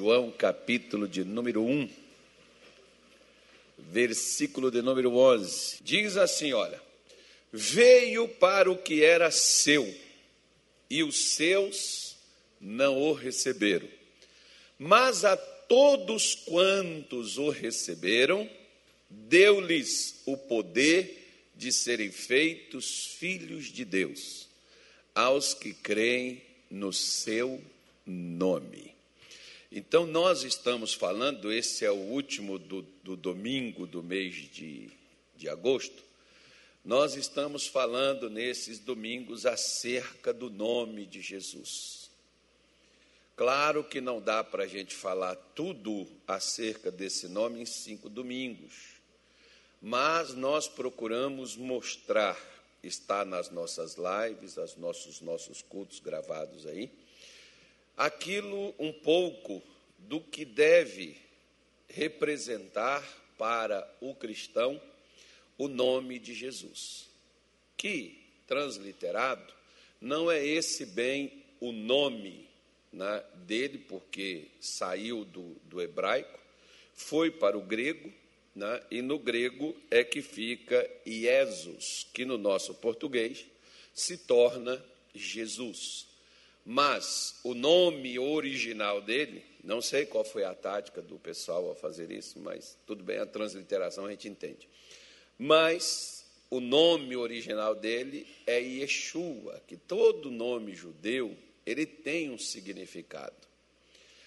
João, capítulo de número 1, versículo de número 11. Diz assim: Olha, veio para o que era seu, e os seus não o receberam. Mas a todos quantos o receberam, deu-lhes o poder de serem feitos filhos de Deus, aos que creem no seu nome. Então, nós estamos falando, esse é o último do, do domingo do mês de, de agosto, nós estamos falando nesses domingos acerca do nome de Jesus. Claro que não dá para a gente falar tudo acerca desse nome em cinco domingos, mas nós procuramos mostrar, está nas nossas lives, nos nossos, nossos cultos gravados aí, aquilo um pouco do que deve representar para o cristão o nome de Jesus, que, transliterado, não é esse bem o nome né, dele, porque saiu do, do hebraico, foi para o grego, né, e no grego é que fica Iesus, que no nosso português se torna Jesus. Mas o nome original dele, não sei qual foi a tática do pessoal ao fazer isso, mas tudo bem, a transliteração a gente entende. Mas o nome original dele é Yeshua, que todo nome judeu, ele tem um significado.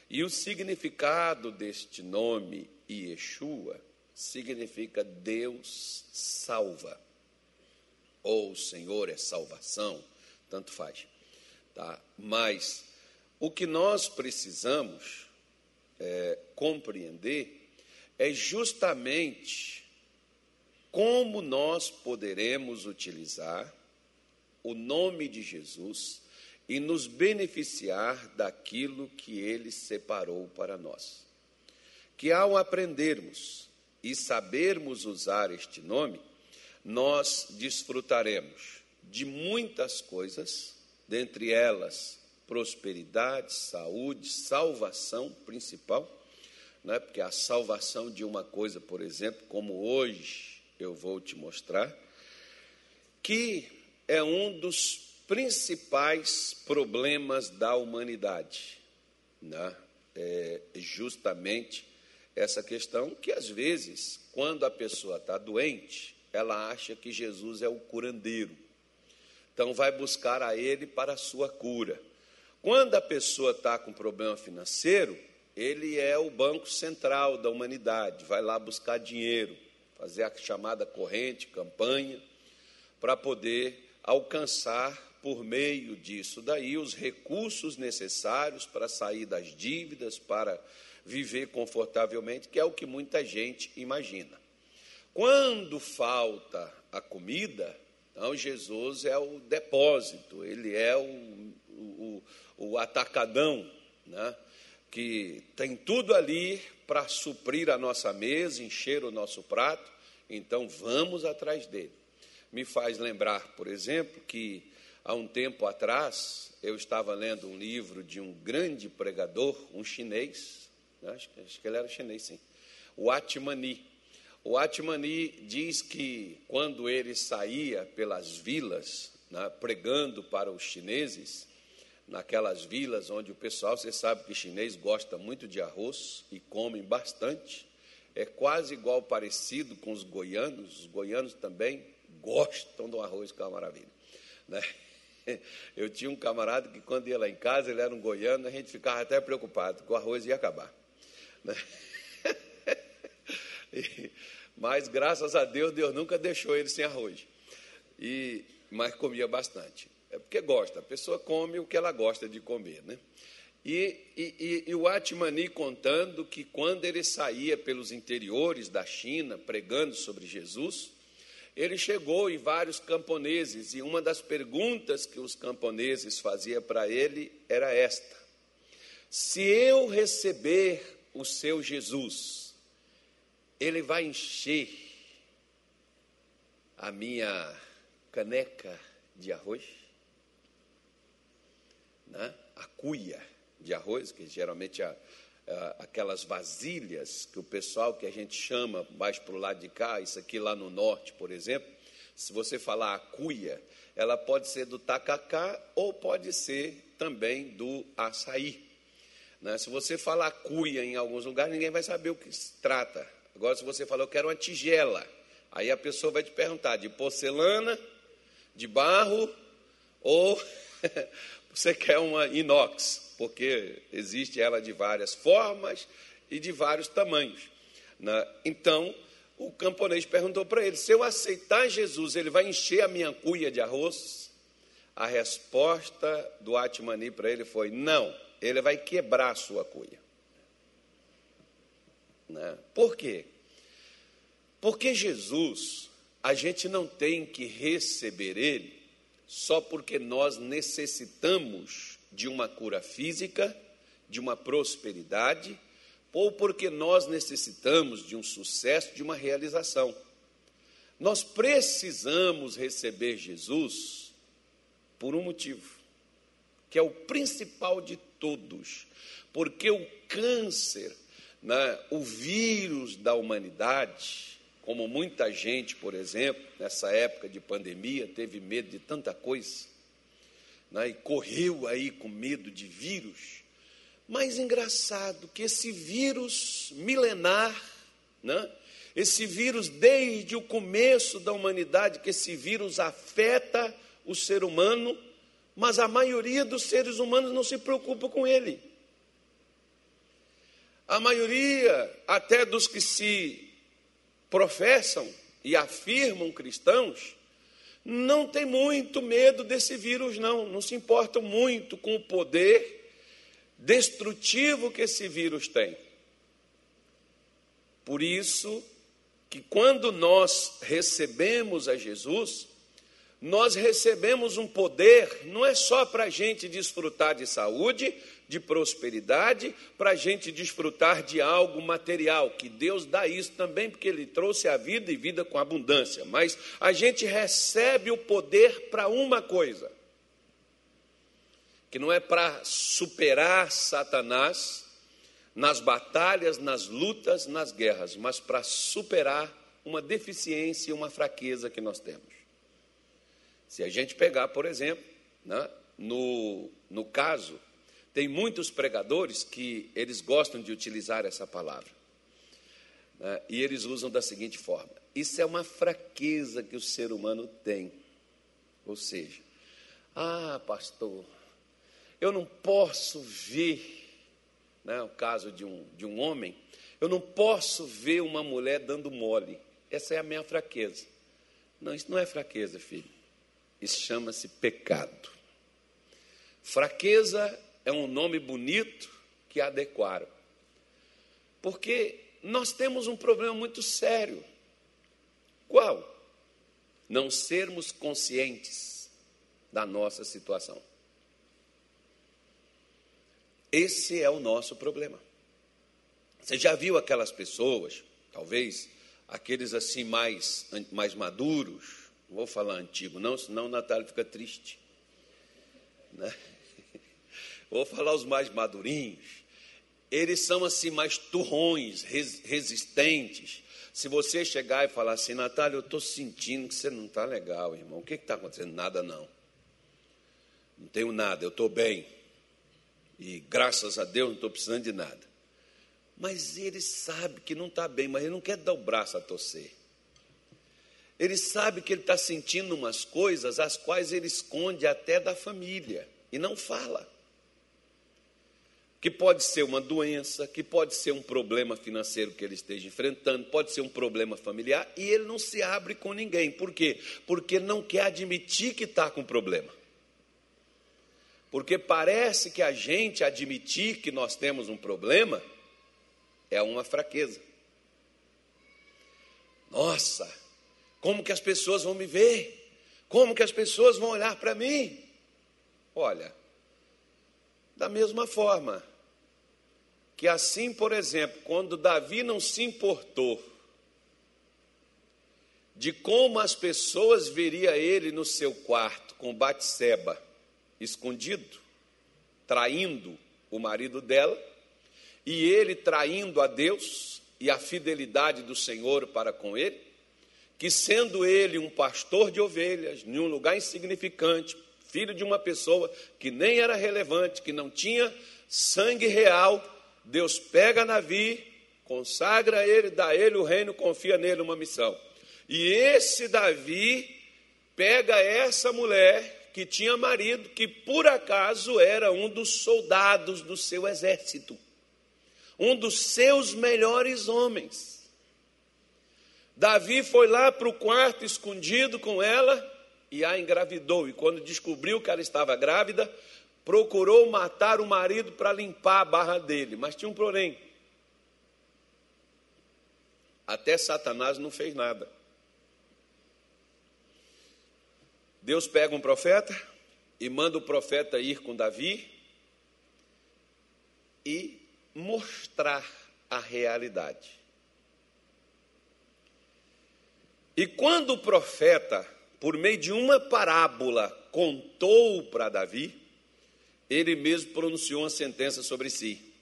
E o significado deste nome Yeshua significa Deus salva, ou Senhor é salvação, tanto faz. Tá? Mas o que nós precisamos é, compreender é justamente como nós poderemos utilizar o nome de Jesus e nos beneficiar daquilo que ele separou para nós. Que ao aprendermos e sabermos usar este nome, nós desfrutaremos de muitas coisas dentre elas prosperidade, saúde, salvação principal, né? porque a salvação de uma coisa, por exemplo, como hoje eu vou te mostrar, que é um dos principais problemas da humanidade, né? é justamente essa questão que às vezes, quando a pessoa está doente, ela acha que Jesus é o curandeiro. Então, vai buscar a Ele para a sua cura. Quando a pessoa está com problema financeiro, ele é o banco central da humanidade, vai lá buscar dinheiro, fazer a chamada corrente, campanha, para poder alcançar, por meio disso daí, os recursos necessários para sair das dívidas, para viver confortavelmente, que é o que muita gente imagina. Quando falta a comida, então, Jesus é o depósito, ele é o, o, o atacadão, né? que tem tudo ali para suprir a nossa mesa, encher o nosso prato, então vamos atrás dele. Me faz lembrar, por exemplo, que há um tempo atrás eu estava lendo um livro de um grande pregador, um chinês, né? acho, acho que ele era chinês, sim, o Atmani. O Atmani diz que quando ele saía pelas vilas, né, pregando para os chineses, naquelas vilas onde o pessoal, você sabe que chinês gosta muito de arroz e come bastante, é quase igual parecido com os goianos, os goianos também gostam do arroz, que é uma maravilha. Né? Eu tinha um camarada que quando ia lá em casa, ele era um goiano, a gente ficava até preocupado, que o arroz ia acabar. Né? mas graças a Deus, Deus nunca deixou ele sem arroz. E, mas comia bastante. É porque gosta, a pessoa come o que ela gosta de comer, né? E, e, e, o Atmani contando que quando ele saía pelos interiores da China pregando sobre Jesus, ele chegou em vários camponeses e uma das perguntas que os camponeses faziam para ele era esta: Se eu receber o seu Jesus, ele vai encher a minha caneca de arroz, né? a cuia de arroz, que geralmente a, ah, aquelas vasilhas que o pessoal que a gente chama mais para o lado de cá, isso aqui lá no norte, por exemplo, se você falar a cuia, ela pode ser do tacacá ou pode ser também do açaí. Né? Se você falar cuia em alguns lugares, ninguém vai saber o que se trata. Agora, se você falar, eu quero uma tigela, aí a pessoa vai te perguntar: de porcelana, de barro ou você quer uma inox? Porque existe ela de várias formas e de vários tamanhos. Né? Então, o camponês perguntou para ele: se eu aceitar Jesus, ele vai encher a minha cuia de arroz? A resposta do Atmani para ele foi: não, ele vai quebrar a sua cuia. Né? Por quê? Porque Jesus, a gente não tem que receber Ele só porque nós necessitamos de uma cura física, de uma prosperidade, ou porque nós necessitamos de um sucesso, de uma realização. Nós precisamos receber Jesus por um motivo, que é o principal de todos, porque o câncer, né, o vírus da humanidade, como muita gente, por exemplo, nessa época de pandemia, teve medo de tanta coisa, né, e correu aí com medo de vírus. Mas engraçado que esse vírus milenar, né, esse vírus desde o começo da humanidade, que esse vírus afeta o ser humano, mas a maioria dos seres humanos não se preocupa com ele. A maioria, até dos que se professam e afirmam cristãos, não tem muito medo desse vírus, não, não se importam muito com o poder destrutivo que esse vírus tem. Por isso que quando nós recebemos a Jesus, nós recebemos um poder, não é só para a gente desfrutar de saúde, de prosperidade, para a gente desfrutar de algo material, que Deus dá isso também, porque Ele trouxe a vida e vida com abundância, mas a gente recebe o poder para uma coisa, que não é para superar Satanás nas batalhas, nas lutas, nas guerras, mas para superar uma deficiência e uma fraqueza que nós temos. Se a gente pegar, por exemplo, né, no, no caso, tem muitos pregadores que eles gostam de utilizar essa palavra. Né, e eles usam da seguinte forma: isso é uma fraqueza que o ser humano tem. Ou seja, ah, pastor, eu não posso ver, né, o caso de um, de um homem, eu não posso ver uma mulher dando mole. Essa é a minha fraqueza. Não, isso não é fraqueza, filho. Isso chama-se pecado. Fraqueza é um nome bonito que adequaram. Porque nós temos um problema muito sério. Qual? Não sermos conscientes da nossa situação. Esse é o nosso problema. Você já viu aquelas pessoas, talvez aqueles assim mais, mais maduros, não vou falar antigo, não, senão o Natália fica triste. Né? Vou falar os mais madurinhos. Eles são assim mais turrões, res, resistentes. Se você chegar e falar assim, Natália, eu estou sentindo que você não está legal, irmão. O que está acontecendo? Nada não. Não tenho nada, eu estou bem. E graças a Deus não estou precisando de nada. Mas ele sabe que não está bem, mas ele não quer dar o braço a torcer. Ele sabe que ele está sentindo umas coisas as quais ele esconde até da família e não fala. Que pode ser uma doença, que pode ser um problema financeiro que ele esteja enfrentando, pode ser um problema familiar e ele não se abre com ninguém. Por quê? Porque não quer admitir que está com problema. Porque parece que a gente admitir que nós temos um problema é uma fraqueza. Nossa, como que as pessoas vão me ver? Como que as pessoas vão olhar para mim? Olha, da mesma forma que assim, por exemplo, quando Davi não se importou de como as pessoas veria ele no seu quarto com Batseba, escondido, traindo o marido dela, e ele traindo a Deus e a fidelidade do Senhor para com ele, que sendo ele um pastor de ovelhas, em um lugar insignificante, filho de uma pessoa que nem era relevante, que não tinha sangue real, Deus pega Davi, consagra ele, dá ele o reino, confia nele uma missão. E esse Davi pega essa mulher que tinha marido, que por acaso era um dos soldados do seu exército, um dos seus melhores homens. Davi foi lá para o quarto escondido com ela e a engravidou. E quando descobriu que ela estava grávida, procurou matar o marido para limpar a barra dele. Mas tinha um porém. Até Satanás não fez nada. Deus pega um profeta e manda o profeta ir com Davi e mostrar a realidade. E quando o profeta, por meio de uma parábola, contou para Davi, ele mesmo pronunciou uma sentença sobre si.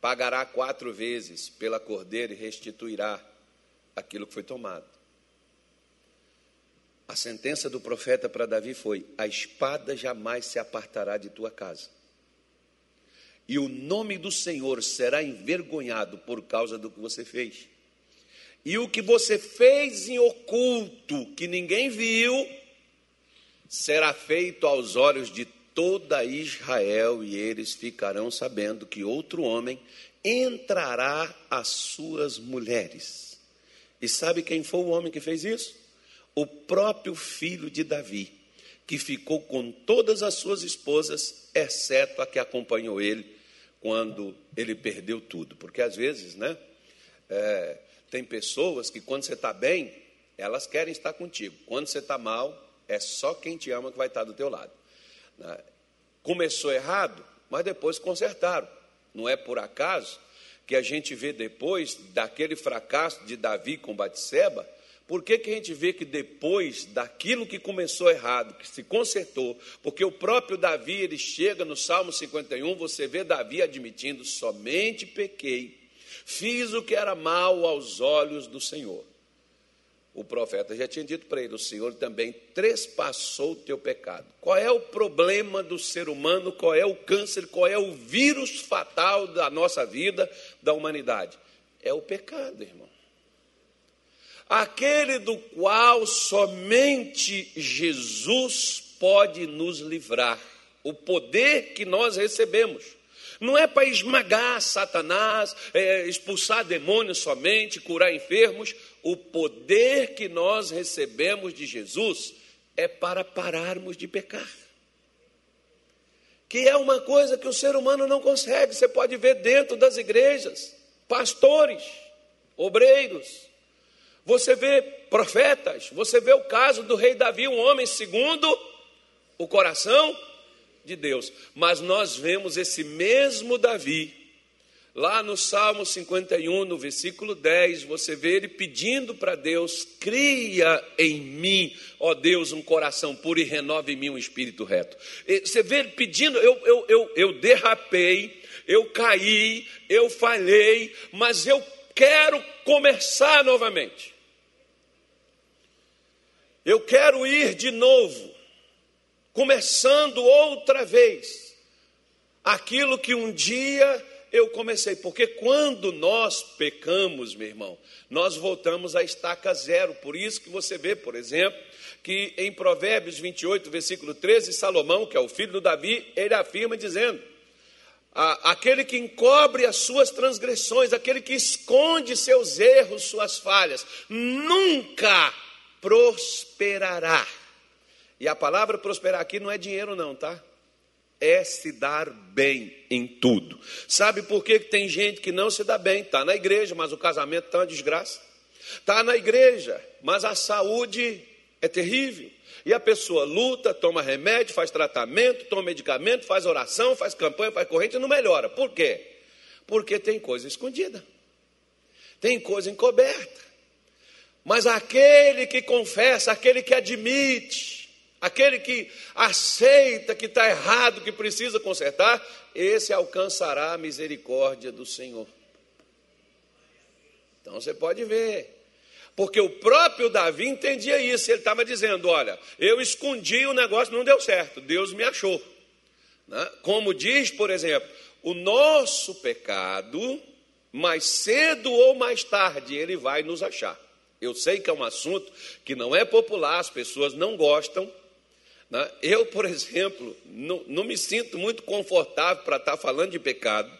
Pagará quatro vezes pela cordeira e restituirá aquilo que foi tomado. A sentença do profeta para Davi foi: a espada jamais se apartará de tua casa. E o nome do Senhor será envergonhado por causa do que você fez. E o que você fez em oculto, que ninguém viu, será feito aos olhos de toda Israel, e eles ficarão sabendo que outro homem entrará às suas mulheres. E sabe quem foi o homem que fez isso? o próprio filho de Davi, que ficou com todas as suas esposas, exceto a que acompanhou ele quando ele perdeu tudo. Porque às vezes, né, é, tem pessoas que quando você está bem, elas querem estar contigo. Quando você está mal, é só quem te ama que vai estar do teu lado. Né? Começou errado, mas depois consertaram. Não é por acaso que a gente vê depois daquele fracasso de Davi com Batseba, por que, que a gente vê que depois daquilo que começou errado, que se consertou, porque o próprio Davi, ele chega no Salmo 51, você vê Davi admitindo: somente pequei, fiz o que era mal aos olhos do Senhor. O profeta já tinha dito para ele: o Senhor também trespassou o teu pecado. Qual é o problema do ser humano? Qual é o câncer? Qual é o vírus fatal da nossa vida, da humanidade? É o pecado, irmão aquele do qual somente Jesus pode nos livrar, o poder que nós recebemos. Não é para esmagar Satanás, é, expulsar demônios somente, curar enfermos. O poder que nós recebemos de Jesus é para pararmos de pecar. Que é uma coisa que o ser humano não consegue. Você pode ver dentro das igrejas, pastores, obreiros, você vê profetas, você vê o caso do rei Davi, um homem segundo o coração de Deus. Mas nós vemos esse mesmo Davi, lá no Salmo 51, no versículo 10, você vê ele pedindo para Deus: cria em mim, ó Deus, um coração puro e renove em mim um espírito reto. Você vê ele pedindo, eu, eu, eu, eu derrapei, eu caí, eu falhei, mas eu quero começar novamente. Eu quero ir de novo, começando outra vez, aquilo que um dia eu comecei, porque quando nós pecamos, meu irmão, nós voltamos à estaca zero. Por isso que você vê, por exemplo, que em Provérbios 28, versículo 13, Salomão, que é o filho do Davi, ele afirma dizendo: aquele que encobre as suas transgressões, aquele que esconde seus erros, suas falhas, nunca prosperará. E a palavra prosperar aqui não é dinheiro, não, tá? É se dar bem em tudo. Sabe por que tem gente que não se dá bem? Está na igreja, mas o casamento está uma desgraça. Está na igreja, mas a saúde é terrível. E a pessoa luta, toma remédio, faz tratamento, toma medicamento, faz oração, faz campanha, faz corrente e não melhora. Por quê? Porque tem coisa escondida, tem coisa encoberta. Mas aquele que confessa, aquele que admite, aquele que aceita que está errado, que precisa consertar, esse alcançará a misericórdia do Senhor. Então você pode ver. Porque o próprio Davi entendia isso. Ele estava dizendo: Olha, eu escondi o negócio, não deu certo. Deus me achou. Né? Como diz, por exemplo, o nosso pecado, mais cedo ou mais tarde, ele vai nos achar. Eu sei que é um assunto que não é popular, as pessoas não gostam. Né? Eu, por exemplo, não, não me sinto muito confortável para estar falando de pecado,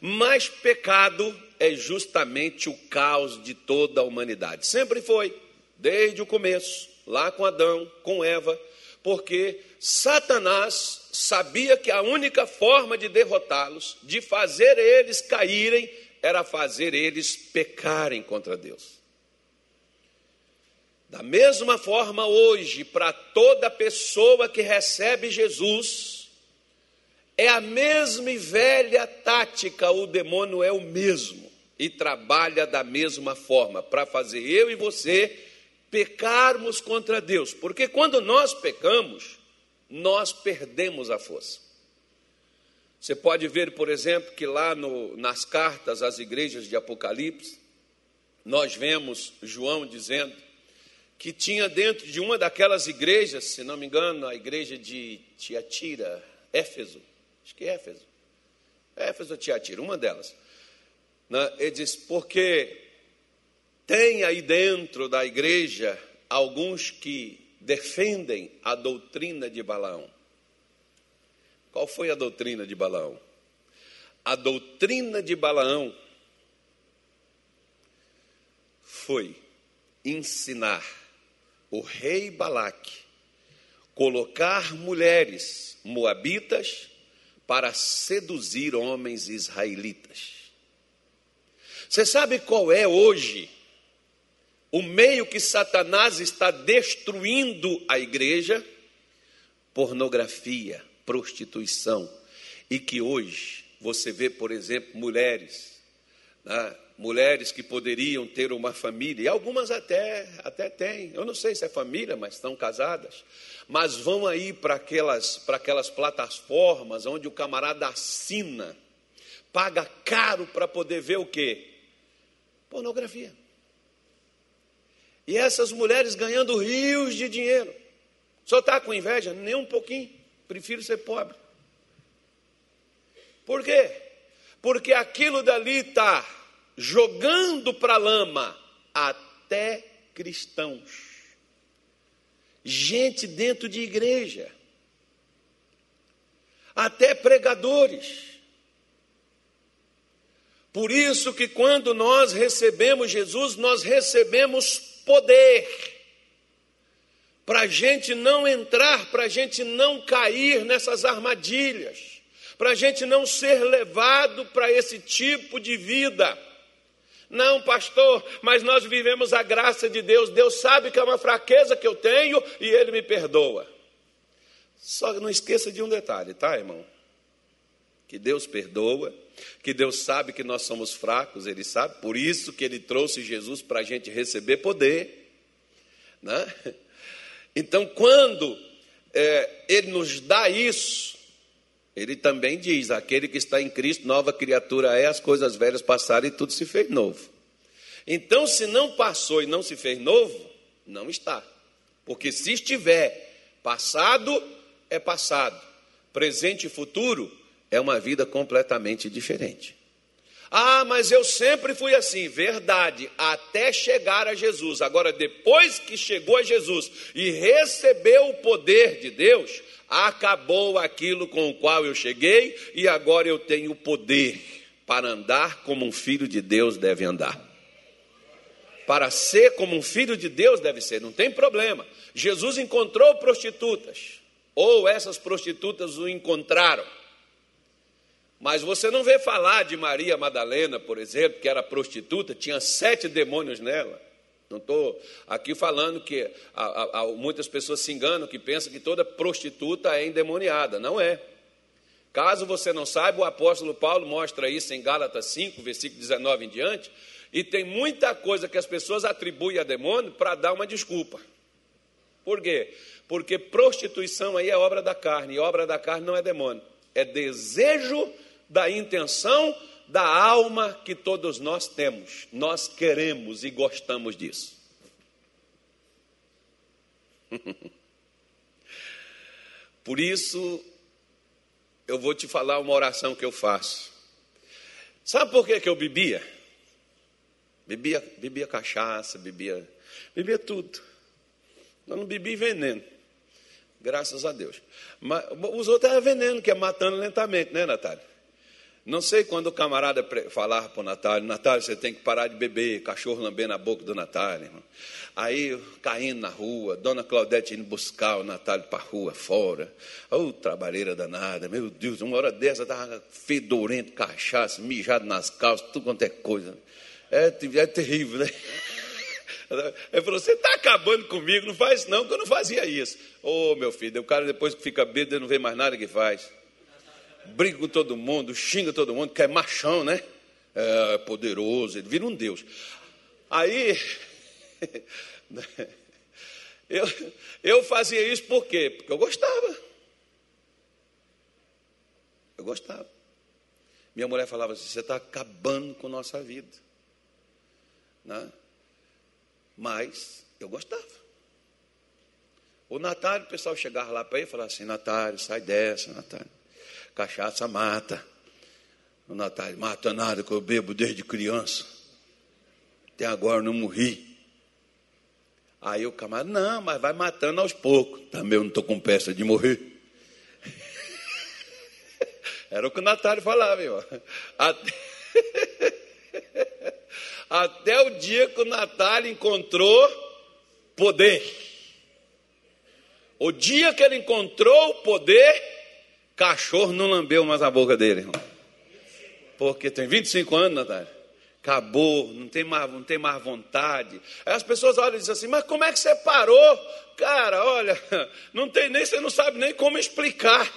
mas pecado é justamente o caos de toda a humanidade. Sempre foi, desde o começo, lá com Adão, com Eva, porque Satanás sabia que a única forma de derrotá-los, de fazer eles caírem, era fazer eles pecarem contra Deus. Da mesma forma, hoje, para toda pessoa que recebe Jesus, é a mesma e velha tática, o demônio é o mesmo e trabalha da mesma forma para fazer eu e você pecarmos contra Deus, porque quando nós pecamos, nós perdemos a força. Você pode ver, por exemplo, que lá no, nas cartas às igrejas de Apocalipse, nós vemos João dizendo que tinha dentro de uma daquelas igrejas, se não me engano, a igreja de Tiatira, Éfeso, acho que é Éfeso, Éfeso ou Tiatira, uma delas. Né? Ele diz: porque tem aí dentro da igreja alguns que defendem a doutrina de Balaão. Qual foi a doutrina de Balaão? A doutrina de Balaão foi ensinar o rei Balaque colocar mulheres moabitas para seduzir homens israelitas. Você sabe qual é hoje o meio que Satanás está destruindo a igreja? Pornografia, prostituição. E que hoje você vê, por exemplo, mulheres, né? Mulheres que poderiam ter uma família, e algumas até, até têm, eu não sei se é família, mas estão casadas, mas vão aí para aquelas, para aquelas plataformas onde o camarada assina, paga caro para poder ver o quê? Pornografia. E essas mulheres ganhando rios de dinheiro. Só está com inveja? Nem um pouquinho. Prefiro ser pobre. Por quê? Porque aquilo dali está jogando para a lama até cristãos. Gente dentro de igreja. Até pregadores. Por isso que quando nós recebemos Jesus, nós recebemos poder. Para a gente não entrar, para a gente não cair nessas armadilhas, para a gente não ser levado para esse tipo de vida. Não, pastor, mas nós vivemos a graça de Deus. Deus sabe que é uma fraqueza que eu tenho e Ele me perdoa. Só não esqueça de um detalhe, tá, irmão? Que Deus perdoa que Deus sabe que nós somos fracos, Ele sabe, por isso que Ele trouxe Jesus para a gente receber poder. Né? Então, quando é, Ele nos dá isso, Ele também diz: aquele que está em Cristo, nova criatura é, as coisas velhas passaram e tudo se fez novo. Então, se não passou e não se fez novo, não está. Porque se estiver passado, é passado, presente e futuro, é uma vida completamente diferente. Ah, mas eu sempre fui assim, verdade, até chegar a Jesus. Agora, depois que chegou a Jesus e recebeu o poder de Deus, acabou aquilo com o qual eu cheguei e agora eu tenho poder para andar como um filho de Deus deve andar. Para ser como um filho de Deus deve ser, não tem problema. Jesus encontrou prostitutas, ou essas prostitutas o encontraram. Mas você não vê falar de Maria Madalena, por exemplo, que era prostituta, tinha sete demônios nela. Não estou aqui falando que a, a, muitas pessoas se enganam, que pensam que toda prostituta é endemoniada. Não é. Caso você não saiba, o apóstolo Paulo mostra isso em Gálatas 5, versículo 19 em diante, e tem muita coisa que as pessoas atribuem a demônio para dar uma desculpa. Por quê? Porque prostituição aí é obra da carne, e obra da carne não é demônio, é desejo da intenção da alma que todos nós temos. Nós queremos e gostamos disso. Por isso, eu vou te falar uma oração que eu faço. Sabe por que, que eu bebia? Bebia, bebia cachaça, bebia, bebia tudo. Eu não bebi veneno. Graças a Deus. Mas os outros eram veneno, que é matando lentamente, né, Natália? Não sei quando o camarada falar para o Natália, Natália, você tem que parar de beber, cachorro lambendo a boca do Natália, irmão. Aí, caindo na rua, dona Claudete indo buscar o Natália para a rua, fora. Ô, oh, trabalheira danada, meu Deus, uma hora dessa estava fedorento, cachaça, mijado nas calças, tudo quanto é coisa. É, é terrível, né? Ele falou: Você está acabando comigo, não faz não, que eu não fazia isso. Ô, oh, meu filho, o cara depois que fica bêbado, não vê mais nada que faz briga com todo mundo, xinga todo mundo, que é machão, né? É poderoso, ele vira um Deus. Aí, eu, eu fazia isso por quê? Porque eu gostava. Eu gostava. Minha mulher falava assim: você está acabando com nossa vida. Né? Mas eu gostava. O Natália, o pessoal chegava lá para ele e falava assim: Natália, sai dessa, Natália. Cachaça mata. O Natália, mata nada, que eu bebo desde criança. Até agora não morri. Aí o camarada, não, mas vai matando aos poucos. Também eu não estou com peça de morrer. Era o que o Natália falava, irmão. Até... Até o dia que o Natália encontrou poder. O dia que ele encontrou o poder, Cachorro não lambeu mais a boca dele, irmão. Porque tem 25 anos, Natália. Acabou, não tem, mais, não tem mais vontade. Aí as pessoas olham e dizem assim, mas como é que você parou? Cara, olha, não tem nem, você não sabe nem como explicar.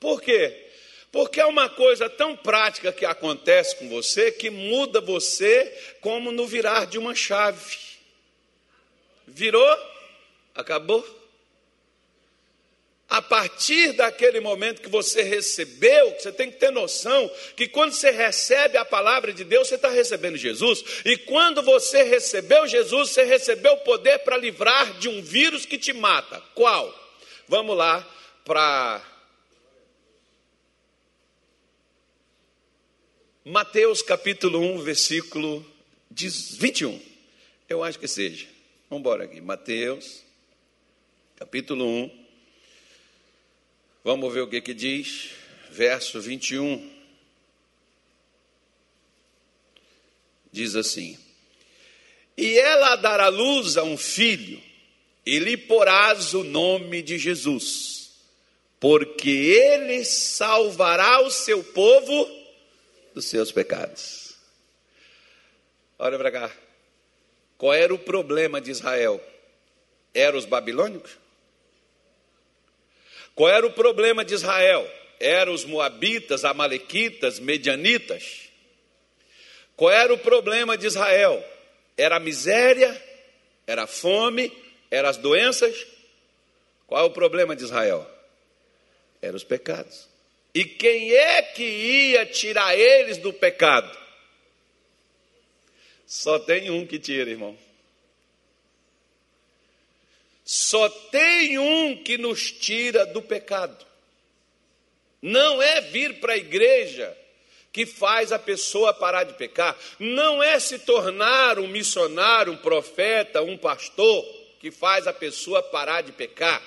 Por quê? Porque é uma coisa tão prática que acontece com você que muda você como no virar de uma chave. Virou? Acabou? A partir daquele momento que você recebeu, você tem que ter noção que quando você recebe a palavra de Deus, você está recebendo Jesus. E quando você recebeu Jesus, você recebeu o poder para livrar de um vírus que te mata. Qual? Vamos lá para Mateus capítulo 1, versículo 21. Eu acho que seja. Vamos embora aqui. Mateus capítulo 1 Vamos ver o que, que diz, verso 21. Diz assim: E ela dará luz a um filho, e lhe porás o nome de Jesus, porque ele salvará o seu povo dos seus pecados. Olha para cá. Qual era o problema de Israel? Eram os babilônicos? Qual era o problema de Israel? Eram os moabitas, amalequitas, medianitas. Qual era o problema de Israel? Era a miséria, era a fome, eram as doenças. Qual é o problema de Israel? Eram os pecados. E quem é que ia tirar eles do pecado? Só tem um que tira, irmão. Só tem um que nos tira do pecado. Não é vir para a igreja que faz a pessoa parar de pecar. Não é se tornar um missionário, um profeta, um pastor que faz a pessoa parar de pecar.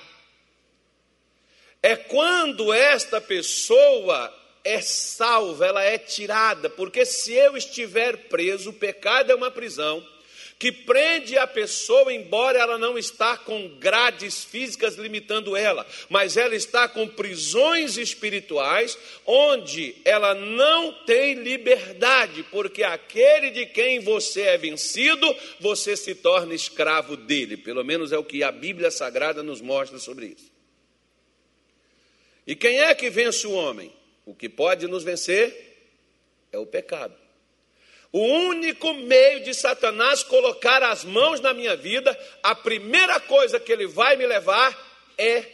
É quando esta pessoa é salva, ela é tirada, porque se eu estiver preso, o pecado é uma prisão que prende a pessoa, embora ela não está com grades físicas limitando ela, mas ela está com prisões espirituais, onde ela não tem liberdade, porque aquele de quem você é vencido, você se torna escravo dele. Pelo menos é o que a Bíblia Sagrada nos mostra sobre isso. E quem é que vence o homem? O que pode nos vencer é o pecado. O único meio de Satanás colocar as mãos na minha vida, a primeira coisa que ele vai me levar é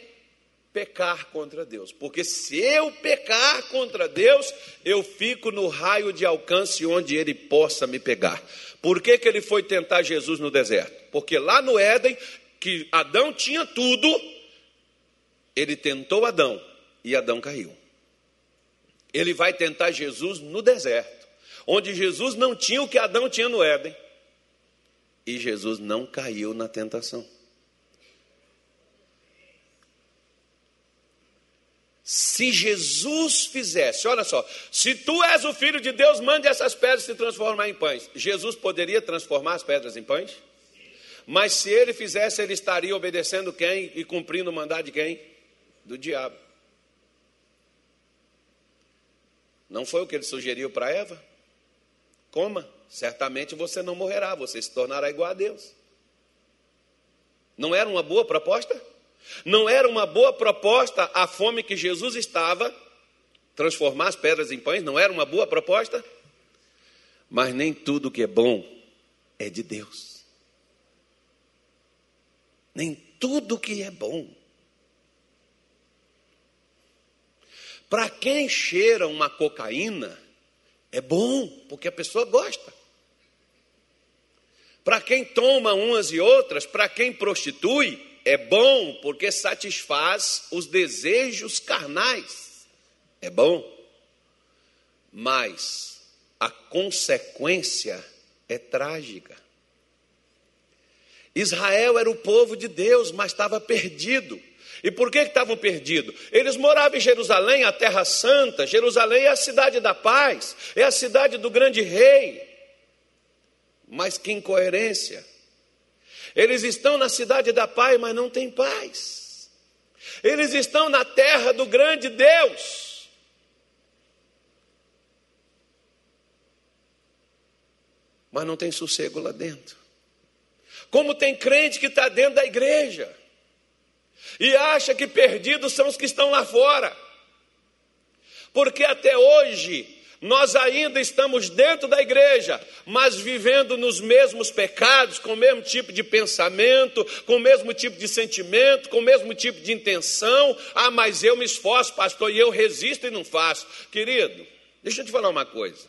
pecar contra Deus. Porque se eu pecar contra Deus, eu fico no raio de alcance onde ele possa me pegar. Por que, que ele foi tentar Jesus no deserto? Porque lá no Éden, que Adão tinha tudo, ele tentou Adão e Adão caiu. Ele vai tentar Jesus no deserto, onde Jesus não tinha o que Adão tinha no Éden. E Jesus não caiu na tentação. Se Jesus fizesse, olha só, se tu és o filho de Deus, mande essas pedras se transformar em pães. Jesus poderia transformar as pedras em pães? Mas se ele fizesse, ele estaria obedecendo quem e cumprindo o mandado de quem? Do diabo. Não foi o que ele sugeriu para Eva? Coma, certamente você não morrerá, você se tornará igual a Deus. Não era uma boa proposta? Não era uma boa proposta a fome que Jesus estava, transformar as pedras em pães, não era uma boa proposta? Mas nem tudo que é bom é de Deus. Nem tudo que é bom. Para quem cheira uma cocaína, é bom, porque a pessoa gosta. Para quem toma umas e outras, para quem prostitui, é bom porque satisfaz os desejos carnais. É bom. Mas a consequência é trágica. Israel era o povo de Deus, mas estava perdido. E por que estavam perdidos? Eles moravam em Jerusalém, a terra santa. Jerusalém é a cidade da paz, é a cidade do grande rei. Mas que incoerência! Eles estão na cidade da paz, mas não têm paz. Eles estão na terra do grande Deus. Mas não tem sossego lá dentro. Como tem crente que está dentro da igreja e acha que perdidos são os que estão lá fora. Porque até hoje nós ainda estamos dentro da igreja, mas vivendo nos mesmos pecados, com o mesmo tipo de pensamento, com o mesmo tipo de sentimento, com o mesmo tipo de intenção. Ah, mas eu me esforço, pastor, e eu resisto e não faço. Querido, deixa eu te falar uma coisa.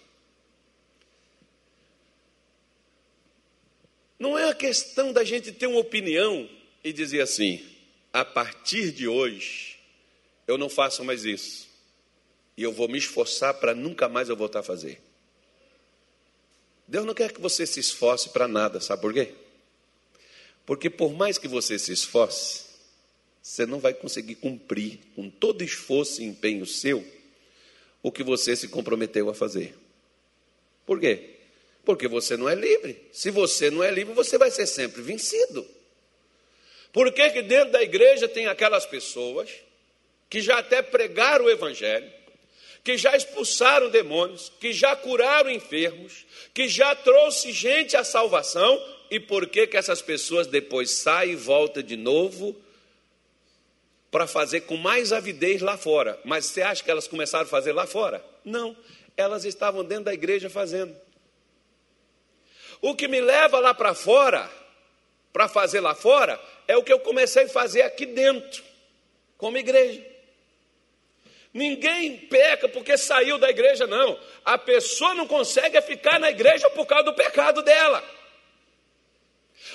Não é a questão da gente ter uma opinião e dizer assim: a partir de hoje, eu não faço mais isso e eu vou me esforçar para nunca mais eu voltar a fazer. Deus não quer que você se esforce para nada, sabe por quê? Porque por mais que você se esforce, você não vai conseguir cumprir com todo esforço e empenho seu o que você se comprometeu a fazer. Por quê? Porque você não é livre. Se você não é livre, você vai ser sempre vencido. Por que, que dentro da igreja tem aquelas pessoas que já até pregaram o evangelho, que já expulsaram demônios, que já curaram enfermos, que já trouxe gente à salvação, e por que que essas pessoas depois saem e voltam de novo para fazer com mais avidez lá fora? Mas você acha que elas começaram a fazer lá fora? Não, elas estavam dentro da igreja fazendo. O que me leva lá para fora, para fazer lá fora, é o que eu comecei a fazer aqui dentro, como igreja. Ninguém peca porque saiu da igreja, não. A pessoa não consegue ficar na igreja por causa do pecado dela.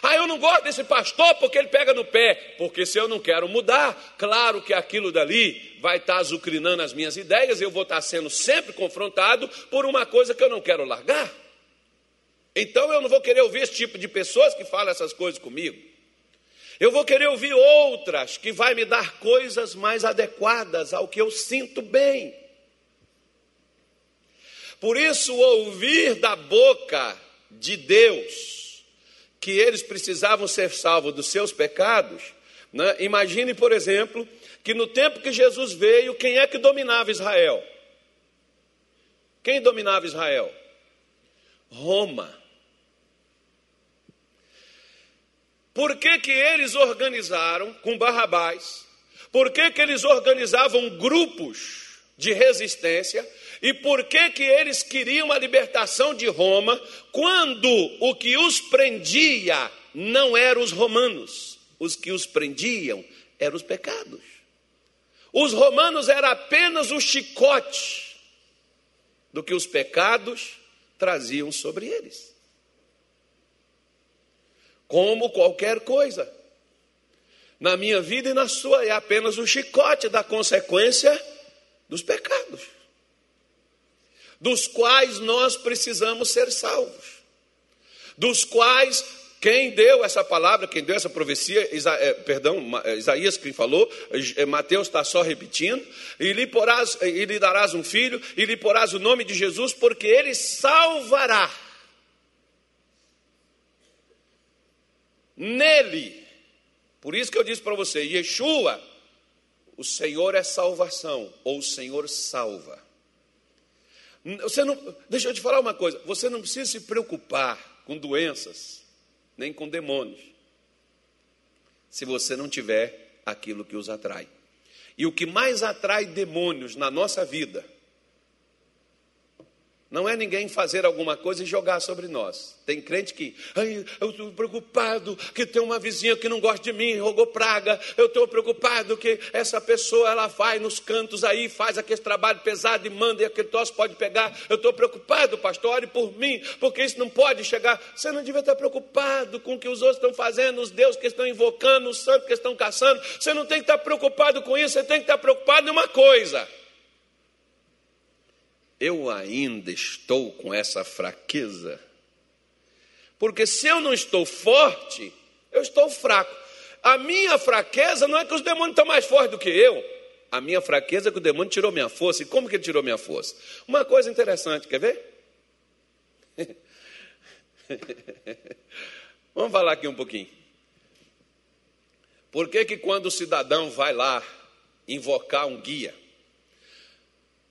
Ah, eu não gosto desse pastor porque ele pega no pé. Porque se eu não quero mudar, claro que aquilo dali vai estar azucrinando as minhas ideias, eu vou estar sendo sempre confrontado por uma coisa que eu não quero largar. Então eu não vou querer ouvir esse tipo de pessoas que falam essas coisas comigo. Eu vou querer ouvir outras que vai me dar coisas mais adequadas ao que eu sinto bem. Por isso, ouvir da boca de Deus que eles precisavam ser salvos dos seus pecados. Né? Imagine, por exemplo, que no tempo que Jesus veio, quem é que dominava Israel? Quem dominava Israel? Roma. Por que, que eles organizaram com Barrabás? Por que, que eles organizavam grupos de resistência e por que que eles queriam a libertação de Roma quando o que os prendia não eram os romanos, os que os prendiam eram os pecados. Os romanos era apenas o chicote do que os pecados traziam sobre eles. Como qualquer coisa. Na minha vida e na sua, é apenas o chicote da consequência dos pecados, dos quais nós precisamos ser salvos, dos quais quem deu essa palavra, quem deu essa profecia, Isa, é, perdão, é, Isaías quem falou, é, Mateus está só repetindo, e lhe, porás, e lhe darás um filho, e lhe porás o nome de Jesus, porque ele salvará. Nele, por isso que eu disse para você, Yeshua, o Senhor é salvação, ou o Senhor salva. Você não, deixa eu te falar uma coisa, você não precisa se preocupar com doenças, nem com demônios, se você não tiver aquilo que os atrai. E o que mais atrai demônios na nossa vida não é ninguém fazer alguma coisa e jogar sobre nós. Tem crente que, Ai, eu estou preocupado que tem uma vizinha que não gosta de mim, rogou praga. Eu estou preocupado que essa pessoa ela vai nos cantos aí, faz aquele trabalho pesado e manda e aquele troço pode pegar. Eu estou preocupado, pastor, ore por mim, porque isso não pode chegar. Você não devia estar preocupado com o que os outros estão fazendo, os deuses que estão invocando, os santos que estão caçando. Você não tem que estar preocupado com isso, você tem que estar preocupado em uma coisa eu ainda estou com essa fraqueza? Porque se eu não estou forte, eu estou fraco. A minha fraqueza não é que os demônios estão mais fortes do que eu. A minha fraqueza é que o demônio tirou minha força. E como que ele tirou minha força? Uma coisa interessante, quer ver? Vamos falar aqui um pouquinho. Por que, que quando o cidadão vai lá invocar um guia,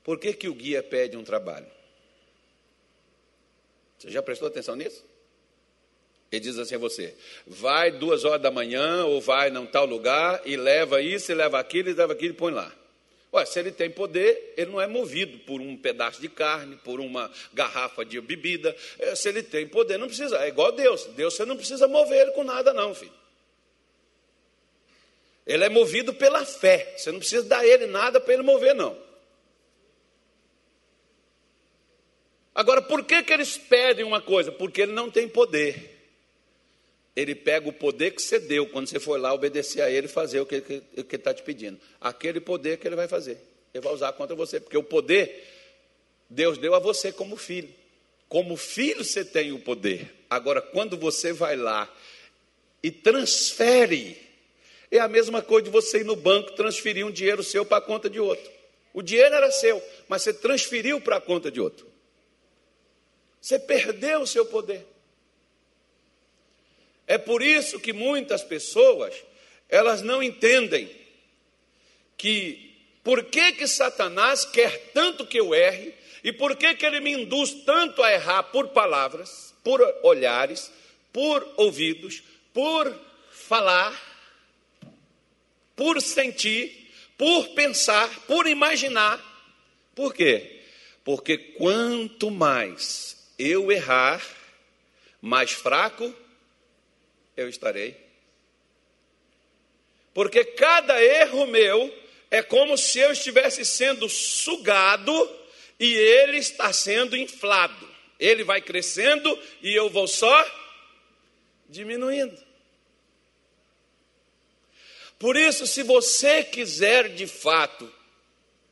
por que, que o guia pede um trabalho? Você já prestou atenção nisso? Ele diz assim a você: vai duas horas da manhã ou vai num tal lugar e leva isso, e leva aquilo, e leva aquilo e põe lá. Ué, se ele tem poder, ele não é movido por um pedaço de carne, por uma garrafa de bebida. É, se ele tem poder, não precisa. É igual Deus. Deus você não precisa mover ele com nada, não, filho. Ele é movido pela fé. Você não precisa dar ele nada para ele mover, não. Agora, por que, que eles pedem uma coisa? Porque ele não tem poder. Ele pega o poder que você deu quando você foi lá obedecer a ele e fazer o que, que, que ele está te pedindo. Aquele poder que ele vai fazer. Ele vai usar contra você. Porque o poder, Deus deu a você como filho. Como filho você tem o poder. Agora, quando você vai lá e transfere, é a mesma coisa de você ir no banco transferir um dinheiro seu para a conta de outro. O dinheiro era seu, mas você transferiu para a conta de outro. Você perdeu o seu poder. É por isso que muitas pessoas, elas não entendem que por que que Satanás quer tanto que eu erre e por que que ele me induz tanto a errar por palavras, por olhares, por ouvidos, por falar, por sentir, por pensar, por imaginar. Por quê? Porque quanto mais eu errar, mais fraco eu estarei. Porque cada erro meu é como se eu estivesse sendo sugado e ele está sendo inflado. Ele vai crescendo e eu vou só diminuindo. Por isso, se você quiser de fato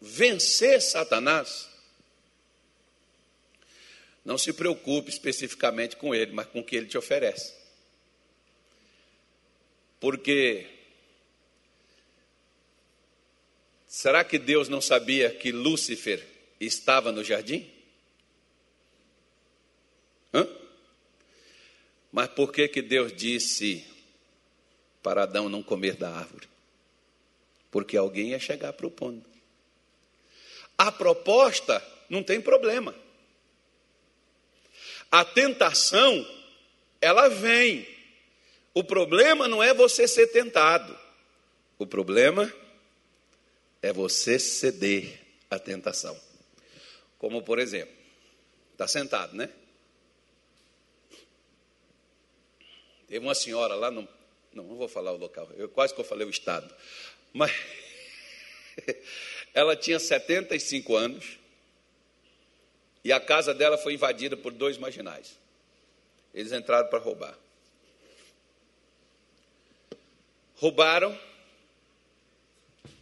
vencer Satanás, não se preocupe especificamente com ele, mas com o que ele te oferece. Porque será que Deus não sabia que Lúcifer estava no jardim? Hã? Mas por que que Deus disse para Adão não comer da árvore? Porque alguém ia chegar propondo. A proposta não tem problema. A tentação, ela vem. O problema não é você ser tentado. O problema é você ceder a tentação. Como, por exemplo, está sentado, né? Teve uma senhora lá no. Não, não vou falar o local, eu quase que eu falei o estado. Mas ela tinha 75 anos e a casa dela foi invadida por dois marginais. Eles entraram para roubar. Roubaram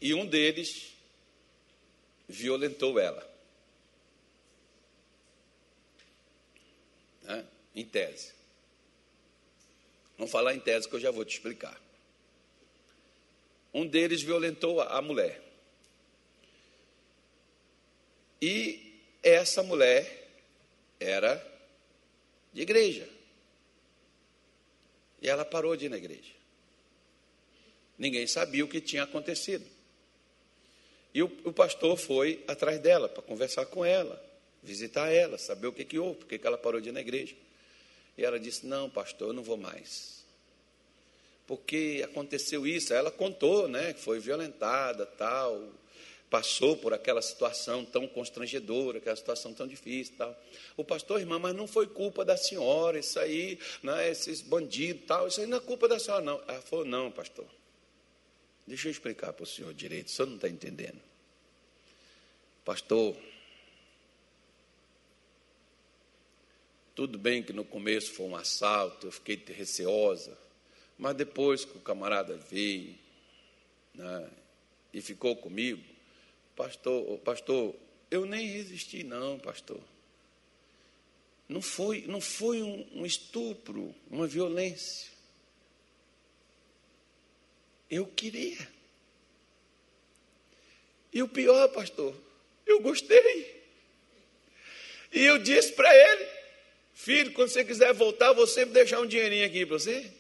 e um deles violentou ela. Né? Em tese. Vamos falar em tese que eu já vou te explicar. Um deles violentou a mulher. E essa mulher era de igreja. E ela parou de ir na igreja. Ninguém sabia o que tinha acontecido. E o, o pastor foi atrás dela para conversar com ela, visitar ela, saber o que, que houve, por que ela parou de ir na igreja. E ela disse: Não, pastor, eu não vou mais. Porque aconteceu isso. Ela contou, né? Que foi violentada, tal, passou por aquela situação tão constrangedora, aquela situação tão difícil, tal. O pastor, irmã, mas não foi culpa da senhora, isso aí, né, esses bandidos, tal, isso aí não é culpa da senhora, não. Ela falou: Não, pastor. Deixa eu explicar para o senhor direito, o senhor não está entendendo. Pastor, tudo bem que no começo foi um assalto, eu fiquei receosa, mas depois que o camarada veio né, e ficou comigo, pastor, pastor, eu nem resisti não, pastor. Não foi, não foi um, um estupro, uma violência. Eu queria. E o pior, pastor, eu gostei. E eu disse para ele: Filho, quando você quiser voltar, vou sempre deixar um dinheirinho aqui para você.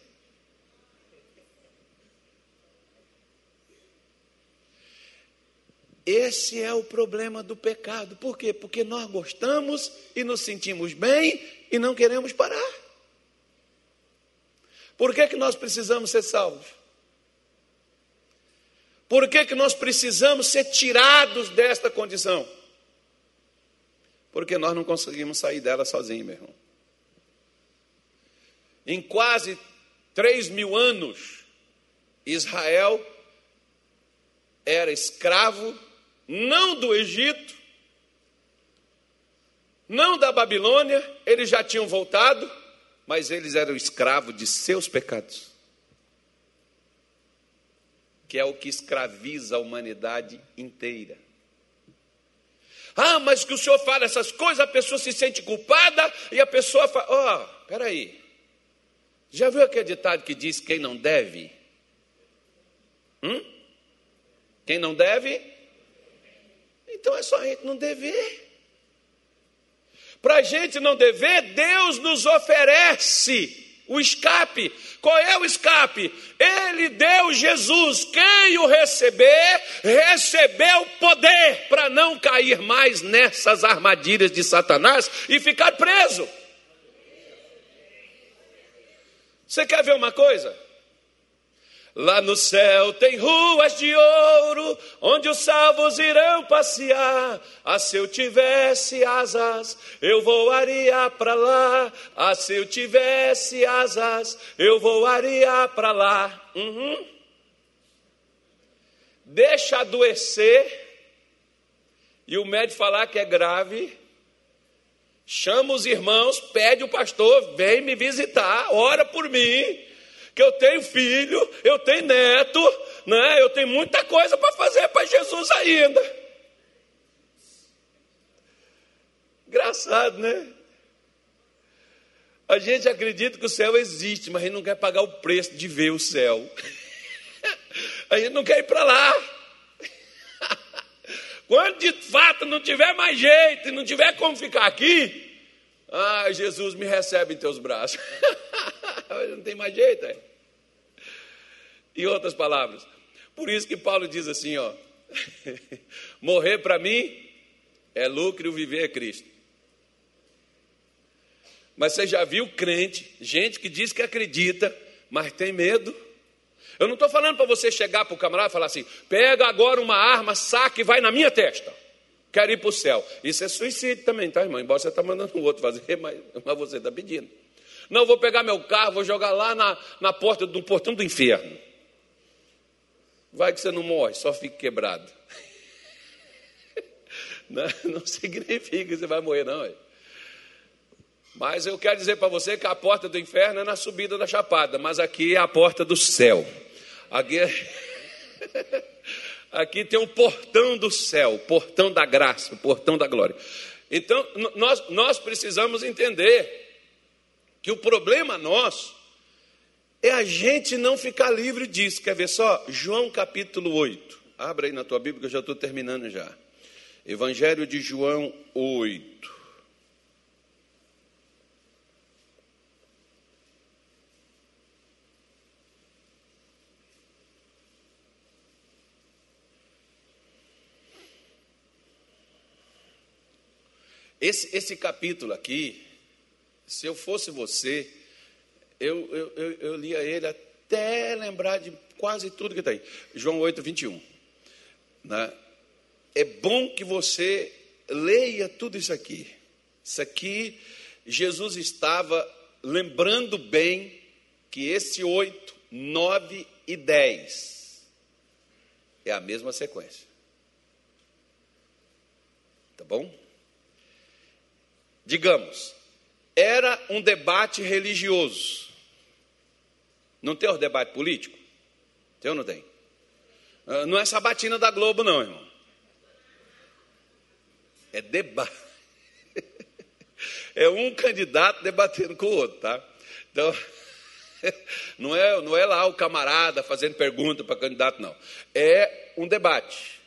Esse é o problema do pecado. Por quê? Porque nós gostamos e nos sentimos bem e não queremos parar. Por que, que nós precisamos ser salvos? Por que, que nós precisamos ser tirados desta condição? Porque nós não conseguimos sair dela sozinhos, meu irmão. Em quase três mil anos, Israel era escravo, não do Egito, não da Babilônia, eles já tinham voltado, mas eles eram escravos de seus pecados que é o que escraviza a humanidade inteira. Ah, mas que o senhor fala essas coisas, a pessoa se sente culpada e a pessoa fala: Ó, oh, peraí. Já viu aquele ditado que diz: quem não deve? Hum? Quem não deve? Então é só a gente não dever. Para a gente não dever, Deus nos oferece o escape. Qual é o escape? Ele deu Jesus. Quem o receber, recebeu poder para não cair mais nessas armadilhas de Satanás e ficar preso. Você quer ver uma coisa? Lá no céu tem ruas de ouro, onde os salvos irão passear. Ah, se eu tivesse asas, eu voaria para lá. Ah, se eu tivesse asas, eu voaria para lá. Uhum. Deixa adoecer e o médico falar que é grave. Chama os irmãos, pede o pastor, vem me visitar, ora por mim que eu tenho filho, eu tenho neto, né? eu tenho muita coisa para fazer para Jesus ainda. Engraçado, né? A gente acredita que o céu existe, mas a gente não quer pagar o preço de ver o céu. A gente não quer ir para lá. Quando de fato não tiver mais jeito não tiver como ficar aqui, ah, Jesus me recebe em teus braços. tem mais jeito, é? Em outras palavras, por isso que Paulo diz assim, ó, morrer para mim é lucro e viver é Cristo. Mas você já viu crente, gente que diz que acredita, mas tem medo? Eu não estou falando para você chegar para o camarada e falar assim: pega agora uma arma, saque e vai na minha testa. quero ir para o céu. Isso é suicídio também, tá, irmão? Embora você está mandando o outro fazer, mas, mas você está pedindo. Não, vou pegar meu carro, vou jogar lá na, na porta do portão do inferno. Vai que você não morre, só fica quebrado. Não, não significa que você vai morrer, não. Mas eu quero dizer para você que a porta do inferno é na subida da chapada, mas aqui é a porta do céu. Aqui, é... aqui tem um portão do céu, portão da graça, portão da glória. Então, nós, nós precisamos entender que o problema nosso é a gente não ficar livre disso. Quer ver só? João capítulo 8. Abra aí na tua Bíblia que eu já estou terminando já. Evangelho de João 8. Esse, esse capítulo aqui, se eu fosse você, eu, eu, eu, eu lia ele até lembrar de quase tudo que está aí. João 8, 21. Né? é bom que você leia tudo isso aqui. Isso aqui, Jesus estava lembrando bem que esse 8, 9 e 10 é a mesma sequência. Tá bom? Digamos, era um debate religioso. Não tem o debate político? Tem ou não tem? Ah, não é sabatina da Globo, não, irmão. É debate. É um candidato debatendo com o outro, tá? Então, não é, não é lá o camarada fazendo pergunta para candidato, não. É um debate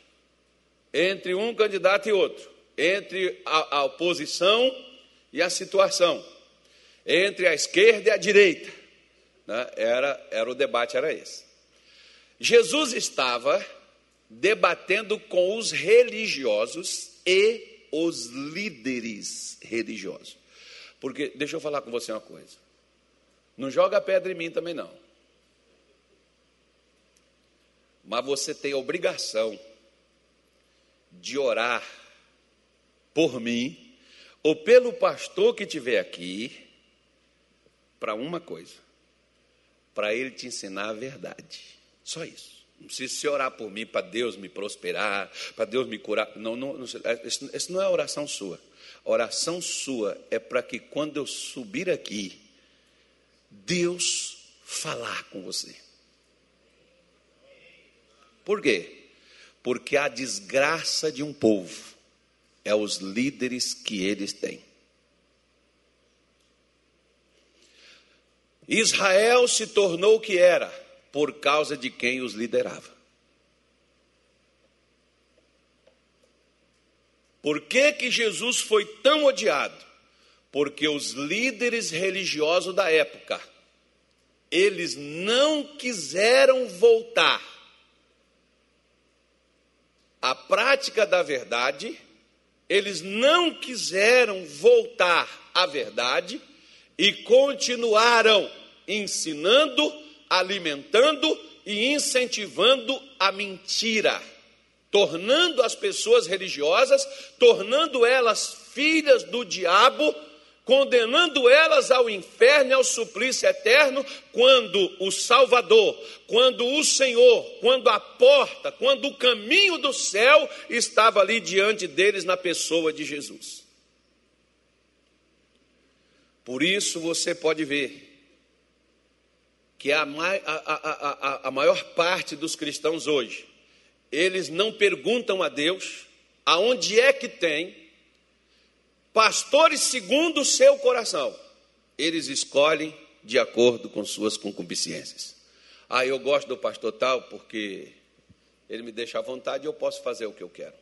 entre um candidato e outro, entre a, a oposição e a situação, entre a esquerda e a direita. Né? Era, era o debate, era esse. Jesus estava debatendo com os religiosos e os líderes religiosos. Porque, deixa eu falar com você uma coisa. Não joga pedra em mim também não. Mas você tem a obrigação de orar por mim ou pelo pastor que estiver aqui para uma coisa: para ele te ensinar a verdade. Só isso. Não precisa se orar por mim para Deus me prosperar, para Deus me curar. Não, não, não isso não é oração sua. Oração sua é para que quando eu subir aqui, Deus falar com você. Por quê? Porque a desgraça de um povo é os líderes que eles têm. Israel se tornou o que era por causa de quem os liderava. Por que, que Jesus foi tão odiado? Porque os líderes religiosos da época, eles não quiseram voltar à prática da verdade, eles não quiseram voltar à verdade e continuaram ensinando alimentando e incentivando a mentira, tornando as pessoas religiosas, tornando elas filhas do diabo, condenando elas ao inferno e ao suplício eterno, quando o Salvador, quando o Senhor, quando a porta, quando o caminho do céu estava ali diante deles na pessoa de Jesus. Por isso você pode ver que a, a, a, a maior parte dos cristãos hoje, eles não perguntam a Deus aonde é que tem pastores segundo o seu coração. Eles escolhem de acordo com suas concupiscências. Ah, eu gosto do pastor tal porque ele me deixa à vontade e eu posso fazer o que eu quero.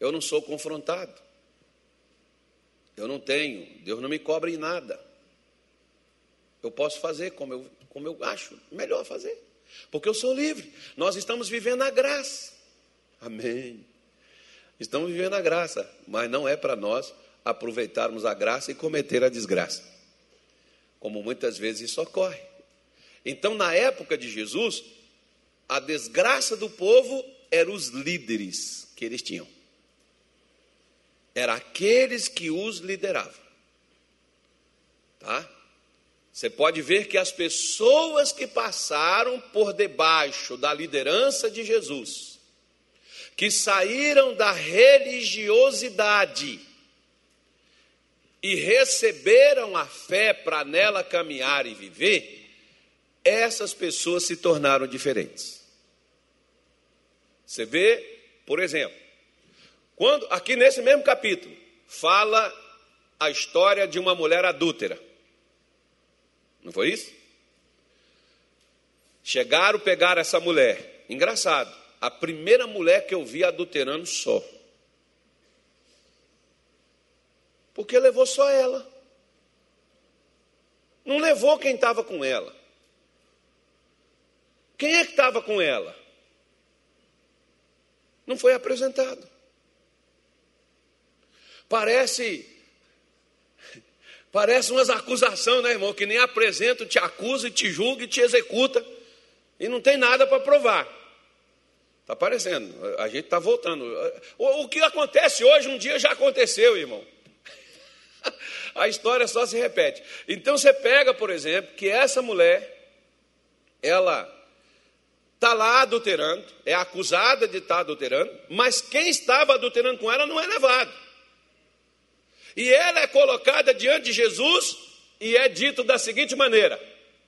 Eu não sou confrontado. Eu não tenho, Deus não me cobra em nada. Eu posso fazer como eu, como eu acho melhor fazer, porque eu sou livre. Nós estamos vivendo a graça. Amém. Estamos vivendo a graça, mas não é para nós aproveitarmos a graça e cometer a desgraça, como muitas vezes isso ocorre. Então, na época de Jesus, a desgraça do povo eram os líderes, que eles tinham. Era aqueles que os lideravam. Tá? Você pode ver que as pessoas que passaram por debaixo da liderança de Jesus, que saíram da religiosidade e receberam a fé para nela caminhar e viver, essas pessoas se tornaram diferentes. Você vê, por exemplo, quando aqui nesse mesmo capítulo fala a história de uma mulher adúltera. Não foi isso? Chegaram, pegaram essa mulher. Engraçado, a primeira mulher que eu vi adulterando só. Porque levou só ela. Não levou quem estava com ela. Quem é que estava com ela? Não foi apresentado. Parece Parece umas acusações, né, irmão? Que nem apresenta, te acusa, te julga e te executa. E não tem nada para provar. Está parecendo. A gente está voltando. O, o que acontece hoje, um dia já aconteceu, irmão. A história só se repete. Então você pega, por exemplo, que essa mulher, ela está lá adulterando, é acusada de estar tá adulterando, mas quem estava adulterando com ela não é levado. E ela é colocada diante de Jesus e é dito da seguinte maneira: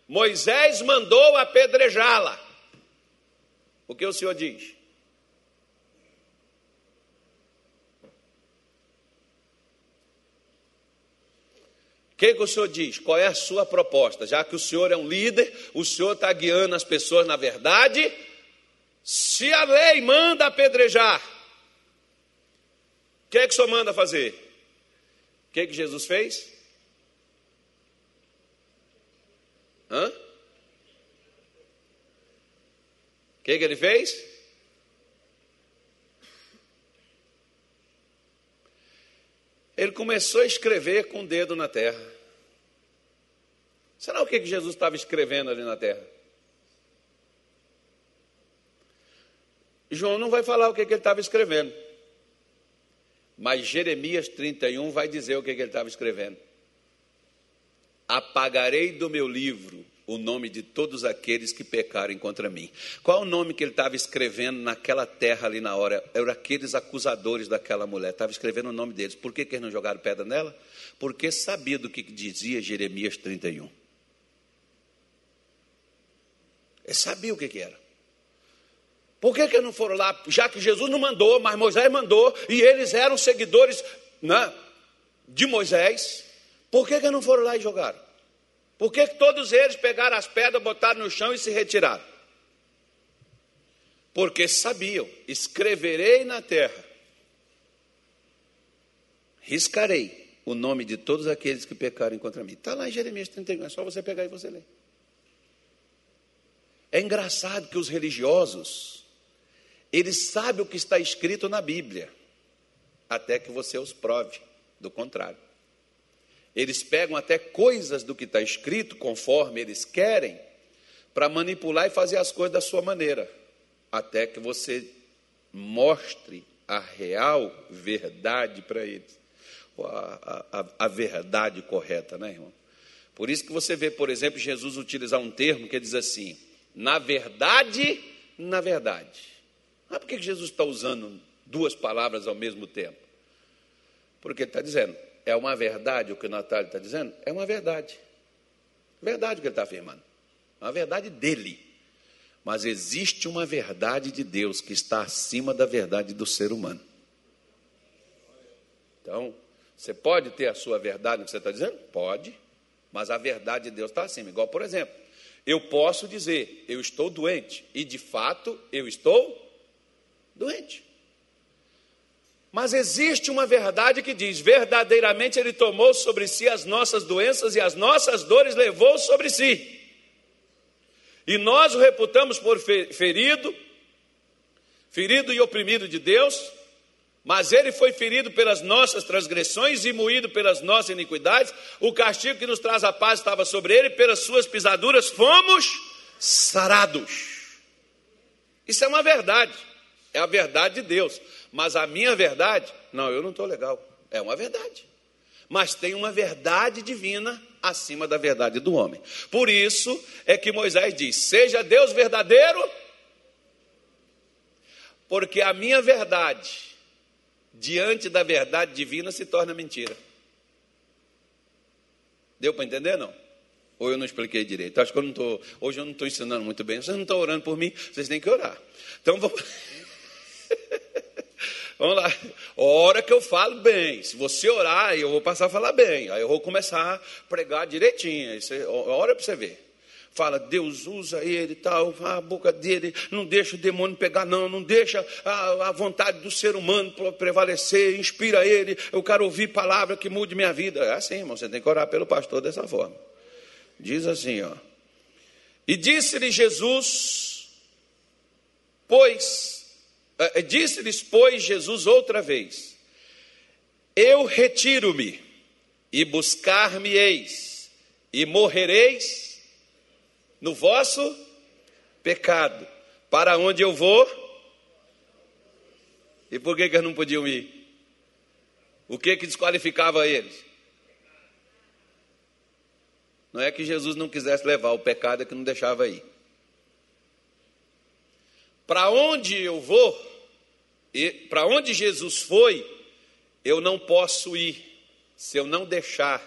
Moisés mandou apedrejá-la. O que o Senhor diz? O que, que, o senhor diz? Qual é a sua proposta? Já que o senhor é um líder, o senhor está guiando as pessoas na verdade. Se a lei manda apedrejar, o que, é que o senhor manda fazer? que, que Jesus fez? Hã? O que, que ele fez? Ele começou a escrever com o dedo na terra. Será o que, que Jesus estava escrevendo ali na terra? João não vai falar o que, que ele estava escrevendo. Mas Jeremias 31 vai dizer o que, que ele estava escrevendo. Apagarei do meu livro o nome de todos aqueles que pecarem contra mim. Qual o nome que ele estava escrevendo naquela terra ali na hora? Eram aqueles acusadores daquela mulher. Estava escrevendo o nome deles. Por que, que eles não jogaram pedra nela? Porque sabia do que dizia Jeremias 31. Ele sabia o que, que era. Por que, que não foram lá? Já que Jesus não mandou, mas Moisés mandou, e eles eram seguidores né, de Moisés, por que, que não foram lá e jogaram? Por que, todos eles pegaram as pedras, botaram no chão e se retiraram? Porque sabiam: escreverei na terra, riscarei o nome de todos aqueles que pecaram contra mim. Está lá em Jeremias 31, é só você pegar e você ler. É engraçado que os religiosos, eles sabem o que está escrito na Bíblia, até que você os prove do contrário. Eles pegam até coisas do que está escrito, conforme eles querem, para manipular e fazer as coisas da sua maneira, até que você mostre a real verdade para eles, a, a, a, verdade correta, né, irmão? Por isso que você vê, por exemplo, Jesus utilizar um termo que diz assim: na verdade, na verdade. Mas por que Jesus está usando duas palavras ao mesmo tempo? Porque ele está dizendo, é uma verdade o que o Natália está dizendo? É uma verdade. Verdade o que ele está afirmando. É uma verdade dele. Mas existe uma verdade de Deus que está acima da verdade do ser humano. Então, você pode ter a sua verdade no que você está dizendo? Pode. Mas a verdade de Deus está acima. Igual, por exemplo, eu posso dizer, eu estou doente. E de fato, eu estou doente. Mas existe uma verdade que diz: verdadeiramente Ele tomou sobre si as nossas doenças e as nossas dores levou sobre si. E nós o reputamos por ferido, ferido e oprimido de Deus, mas ele foi ferido pelas nossas transgressões e moído pelas nossas iniquidades. O castigo que nos traz a paz estava sobre ele, pelas suas pisaduras fomos sarados. Isso é uma verdade é a verdade de Deus. Mas a minha verdade, não, eu não estou legal. É uma verdade. Mas tem uma verdade divina acima da verdade do homem. Por isso é que Moisés diz: Seja Deus verdadeiro, porque a minha verdade, diante da verdade divina, se torna mentira. Deu para entender, não? Ou eu não expliquei direito? Acho que eu não estou. Hoje eu não estou ensinando muito bem. Vocês não estão orando por mim, vocês têm que orar. Então vamos. vamos lá. Hora que eu falo bem. Se você orar, eu vou passar a falar bem. Aí eu vou começar a pregar direitinho. Você, ora para você ver. Fala, Deus usa ele tal, a boca dele, não deixa o demônio pegar, não, não deixa a, a vontade do ser humano prevalecer, inspira ele, eu quero ouvir palavra que mude minha vida. É assim, irmão, você tem que orar pelo pastor dessa forma. Diz assim, ó. E disse-lhe Jesus, pois, disse-lhes, pois, Jesus outra vez: Eu retiro-me e buscar-me-eis, e morrereis no vosso pecado. Para onde eu vou? E por que, que eles não podiam ir? O que que desqualificava eles? Não é que Jesus não quisesse levar, o pecado é que não deixava ir. Para onde eu vou, para onde Jesus foi, eu não posso ir se eu não deixar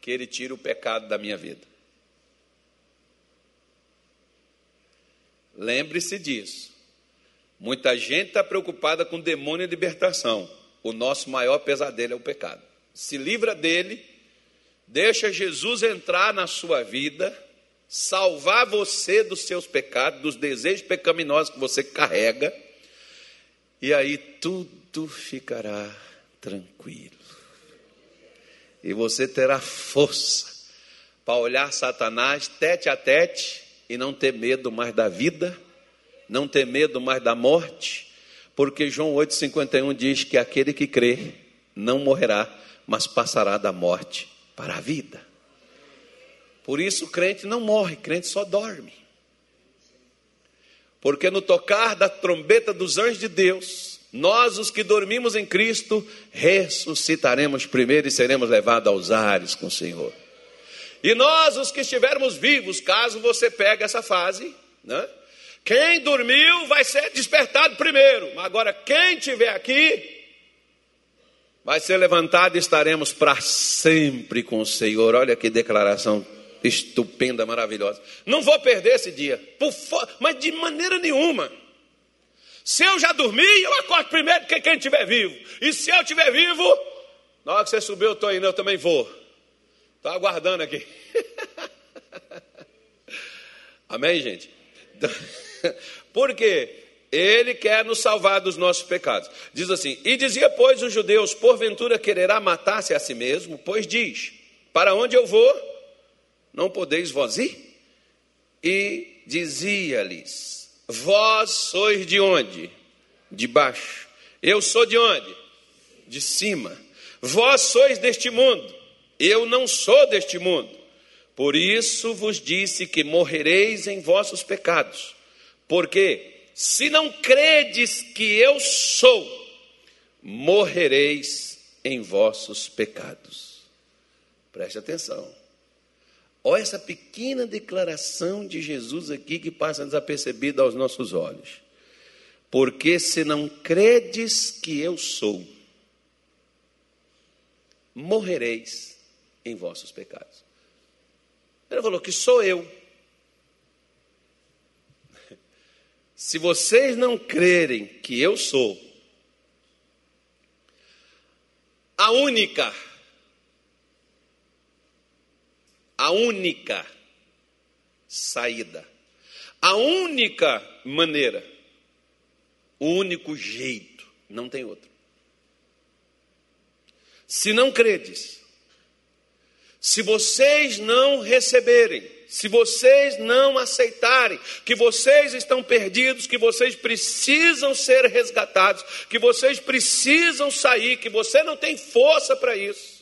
que Ele tire o pecado da minha vida. Lembre-se disso. Muita gente está preocupada com demônio e libertação. O nosso maior pesadelo é o pecado. Se livra dele Deixa Jesus entrar na sua vida, salvar você dos seus pecados, dos desejos pecaminosos que você carrega, e aí tudo ficará tranquilo. E você terá força para olhar Satanás tete a tete e não ter medo mais da vida, não ter medo mais da morte, porque João 8,51 diz que aquele que crê não morrerá, mas passará da morte para a vida. Por isso o crente não morre, o crente só dorme. Porque no tocar da trombeta dos anjos de Deus, nós, os que dormimos em Cristo, ressuscitaremos primeiro e seremos levados aos ares com o Senhor. E nós, os que estivermos vivos, caso você pegue essa fase, né? Quem dormiu vai ser despertado primeiro. Agora, quem estiver aqui, vai ser levantado e estaremos para sempre com o Senhor. Olha que declaração estupenda, maravilhosa. Não vou perder esse dia, mas de maneira nenhuma. Se eu já dormi, eu acordo primeiro que quem estiver vivo. E se eu estiver vivo, na hora que você subir, eu estou indo, eu também vou. Estou aguardando aqui. Amém, gente? Por quê? Ele quer nos salvar dos nossos pecados. Diz assim: E dizia, pois, os judeus: Porventura quererá matar-se a si mesmo? Pois diz: Para onde eu vou, não podeis vós ir? E dizia-lhes: Vós sois de onde? De baixo. Eu sou de onde? De cima. Vós sois deste mundo. Eu não sou deste mundo. Por isso vos disse que morrereis em vossos pecados. Porque se não credes que eu sou, morrereis em vossos pecados. Preste atenção. Olha essa pequena declaração de Jesus aqui que passa desapercebida aos nossos olhos. Porque se não credes que eu sou, morrereis em vossos pecados. Ele falou que sou eu. Se vocês não crerem que eu sou a única, a única saída, a única maneira, o único jeito, não tem outro. Se não credes, se vocês não receberem, se vocês não aceitarem que vocês estão perdidos, que vocês precisam ser resgatados, que vocês precisam sair, que você não tem força para isso.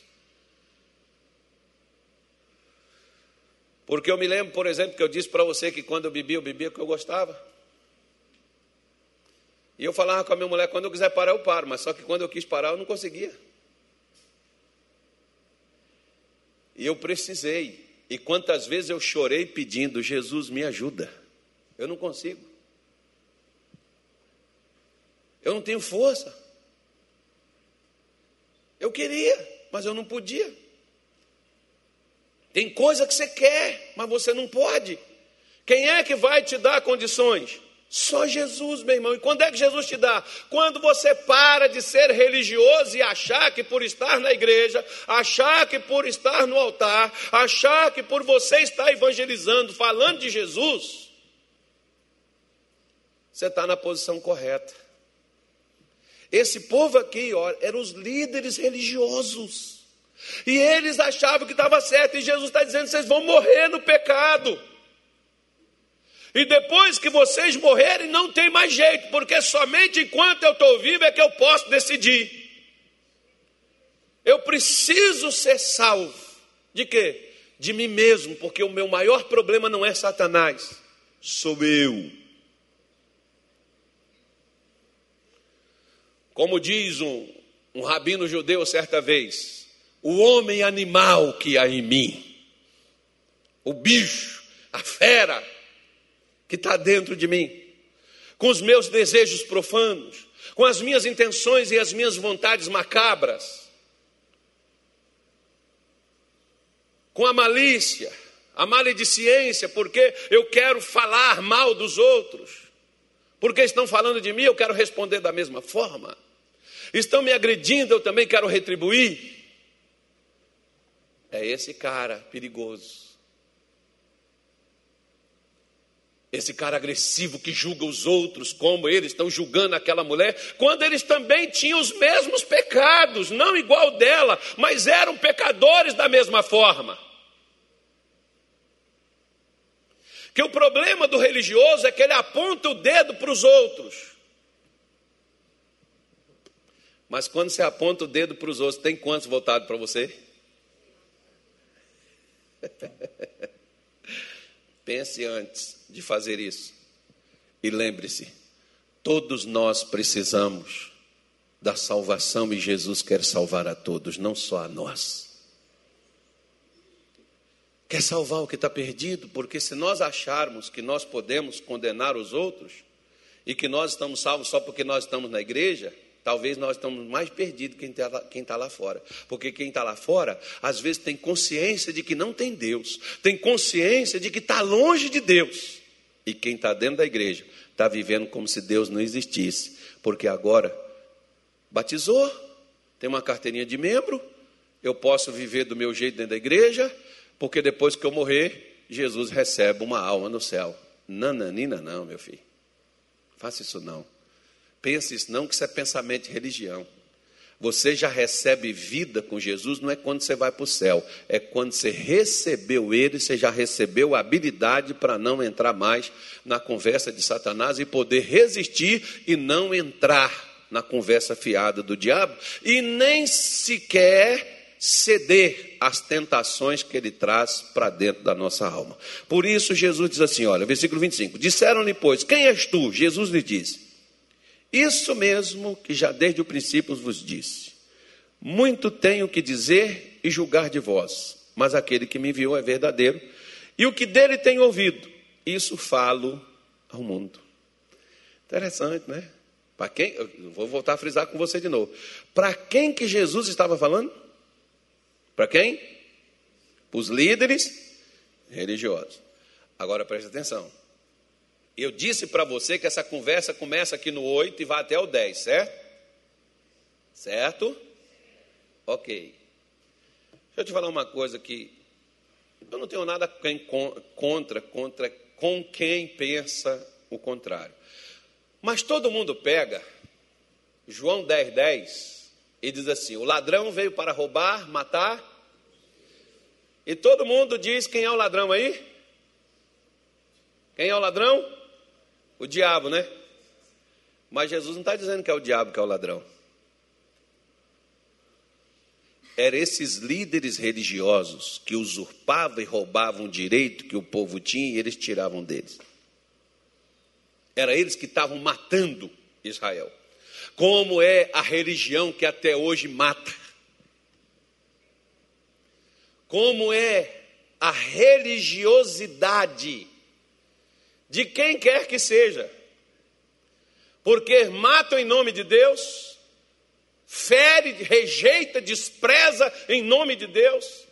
Porque eu me lembro, por exemplo, que eu disse para você que quando eu bebia, eu bebia que eu gostava. E eu falava com a minha mulher: quando eu quiser parar, eu paro. Mas só que quando eu quis parar, eu não conseguia. E eu precisei. E quantas vezes eu chorei pedindo: Jesus, me ajuda. Eu não consigo. Eu não tenho força. Eu queria, mas eu não podia. Tem coisa que você quer, mas você não pode. Quem é que vai te dar condições? Só Jesus, meu irmão. E quando é que Jesus te dá? Quando você para de ser religioso e achar que por estar na igreja, achar que por estar no altar, achar que por você estar evangelizando, falando de Jesus, você está na posição correta. Esse povo aqui, ó, eram os líderes religiosos. E eles achavam que estava certo. E Jesus está dizendo: vocês vão morrer no pecado. E depois que vocês morrerem, não tem mais jeito, porque somente enquanto eu estou vivo é que eu posso decidir. Eu preciso ser salvo. De quê? De mim mesmo, porque o meu maior problema não é Satanás, sou eu. Como diz um, um rabino judeu certa vez, o homem animal que há em mim, o bicho, a fera, que está dentro de mim, com os meus desejos profanos, com as minhas intenções e as minhas vontades macabras, com a malícia, a maledicência, porque eu quero falar mal dos outros, porque estão falando de mim, eu quero responder da mesma forma, estão me agredindo, eu também quero retribuir. É esse cara perigoso Esse cara agressivo que julga os outros, como eles estão julgando aquela mulher, quando eles também tinham os mesmos pecados, não igual dela, mas eram pecadores da mesma forma. Que o problema do religioso é que ele aponta o dedo para os outros. Mas quando você aponta o dedo para os outros, tem quantos voltados para você? Pense antes de fazer isso. E lembre-se, todos nós precisamos da salvação e Jesus quer salvar a todos, não só a nós. Quer salvar o que está perdido, porque se nós acharmos que nós podemos condenar os outros e que nós estamos salvos só porque nós estamos na igreja, Talvez nós estamos mais perdidos que quem está lá fora. Porque quem está lá fora, às vezes tem consciência de que não tem Deus, tem consciência de que está longe de Deus. E quem está dentro da igreja está vivendo como se Deus não existisse. Porque agora batizou, tem uma carteirinha de membro, eu posso viver do meu jeito dentro da igreja, porque depois que eu morrer, Jesus recebe uma alma no céu. Nananina, não, meu filho. Faça isso não. Pense isso não, que isso é pensamento de religião. Você já recebe vida com Jesus, não é quando você vai para o céu, é quando você recebeu Ele, você já recebeu a habilidade para não entrar mais na conversa de Satanás e poder resistir e não entrar na conversa fiada do diabo e nem sequer ceder às tentações que ele traz para dentro da nossa alma. Por isso, Jesus diz assim: olha, versículo 25: Disseram-lhe, pois, quem és tu? Jesus lhe disse isso mesmo que já desde o princípio vos disse. Muito tenho que dizer e julgar de vós, mas aquele que me enviou é verdadeiro, e o que dele tenho ouvido, isso falo ao mundo. Interessante, né? Para quem? Vou voltar a frisar com você de novo. Para quem que Jesus estava falando? Para quem? Para os líderes religiosos. Agora preste atenção. Eu disse para você que essa conversa começa aqui no 8 e vai até o 10, certo? Certo? Ok. Deixa eu te falar uma coisa que eu não tenho nada contra, contra com quem pensa o contrário. Mas todo mundo pega João 10, 10 e diz assim: o ladrão veio para roubar, matar. E todo mundo diz quem é o ladrão aí? Quem é o ladrão? O diabo, né? Mas Jesus não está dizendo que é o diabo que é o ladrão. Eram esses líderes religiosos que usurpavam e roubavam o direito que o povo tinha e eles tiravam deles. Era eles que estavam matando Israel. Como é a religião que até hoje mata. Como é a religiosidade de quem quer que seja. Porque matam em nome de Deus, fere, rejeita, despreza em nome de Deus,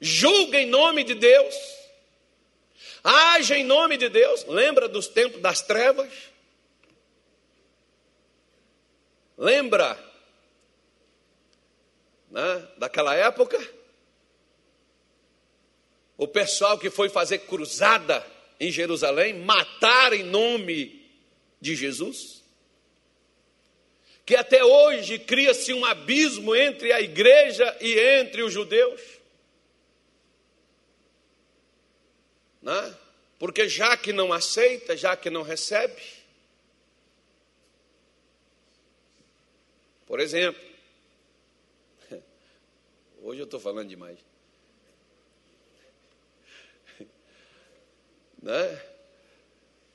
julga em nome de Deus, age em nome de Deus. Lembra dos tempos das trevas? Lembra né, daquela época? O pessoal que foi fazer cruzada em Jerusalém, matar em nome de Jesus? Que até hoje cria-se um abismo entre a igreja e entre os judeus? Né? Porque já que não aceita, já que não recebe. Por exemplo, hoje eu estou falando demais. Né?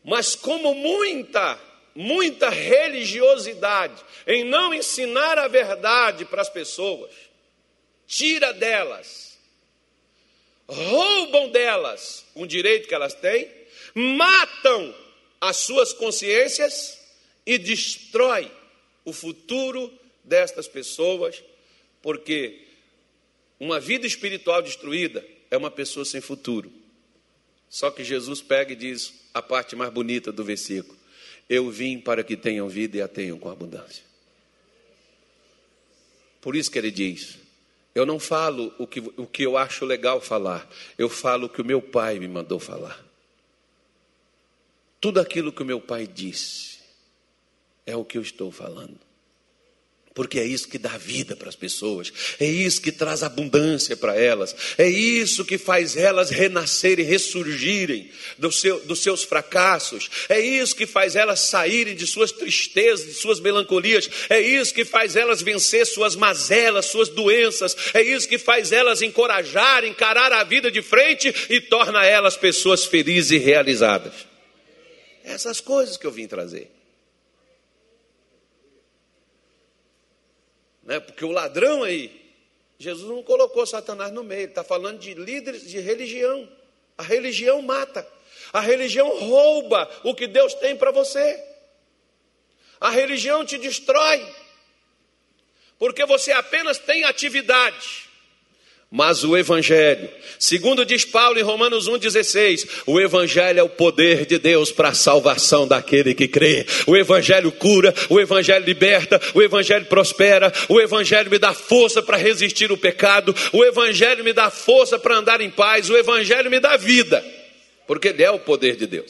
Mas como muita, muita religiosidade em não ensinar a verdade para as pessoas, tira delas, roubam delas um direito que elas têm, matam as suas consciências e destrói o futuro destas pessoas, porque uma vida espiritual destruída é uma pessoa sem futuro. Só que Jesus pega e diz a parte mais bonita do versículo: Eu vim para que tenham vida e a tenham com abundância. Por isso que ele diz: Eu não falo o que, o que eu acho legal falar, eu falo o que o meu pai me mandou falar. Tudo aquilo que o meu pai disse é o que eu estou falando porque é isso que dá vida para as pessoas, é isso que traz abundância para elas, é isso que faz elas renascerem, ressurgirem do seu, dos seus fracassos, é isso que faz elas saírem de suas tristezas, de suas melancolias, é isso que faz elas vencer suas mazelas, suas doenças, é isso que faz elas encorajar, encarar a vida de frente e torna elas pessoas felizes e realizadas. Essas coisas que eu vim trazer. Né? Porque o ladrão aí, Jesus não colocou Satanás no meio, ele está falando de líderes de religião. A religião mata, a religião rouba o que Deus tem para você. A religião te destrói, porque você apenas tem atividade. Mas o Evangelho, segundo diz Paulo em Romanos 1,16, o Evangelho é o poder de Deus para a salvação daquele que crê. O Evangelho cura, o Evangelho liberta, o Evangelho prospera, o Evangelho me dá força para resistir o pecado, o Evangelho me dá força para andar em paz, o Evangelho me dá vida, porque Ele é o poder de Deus.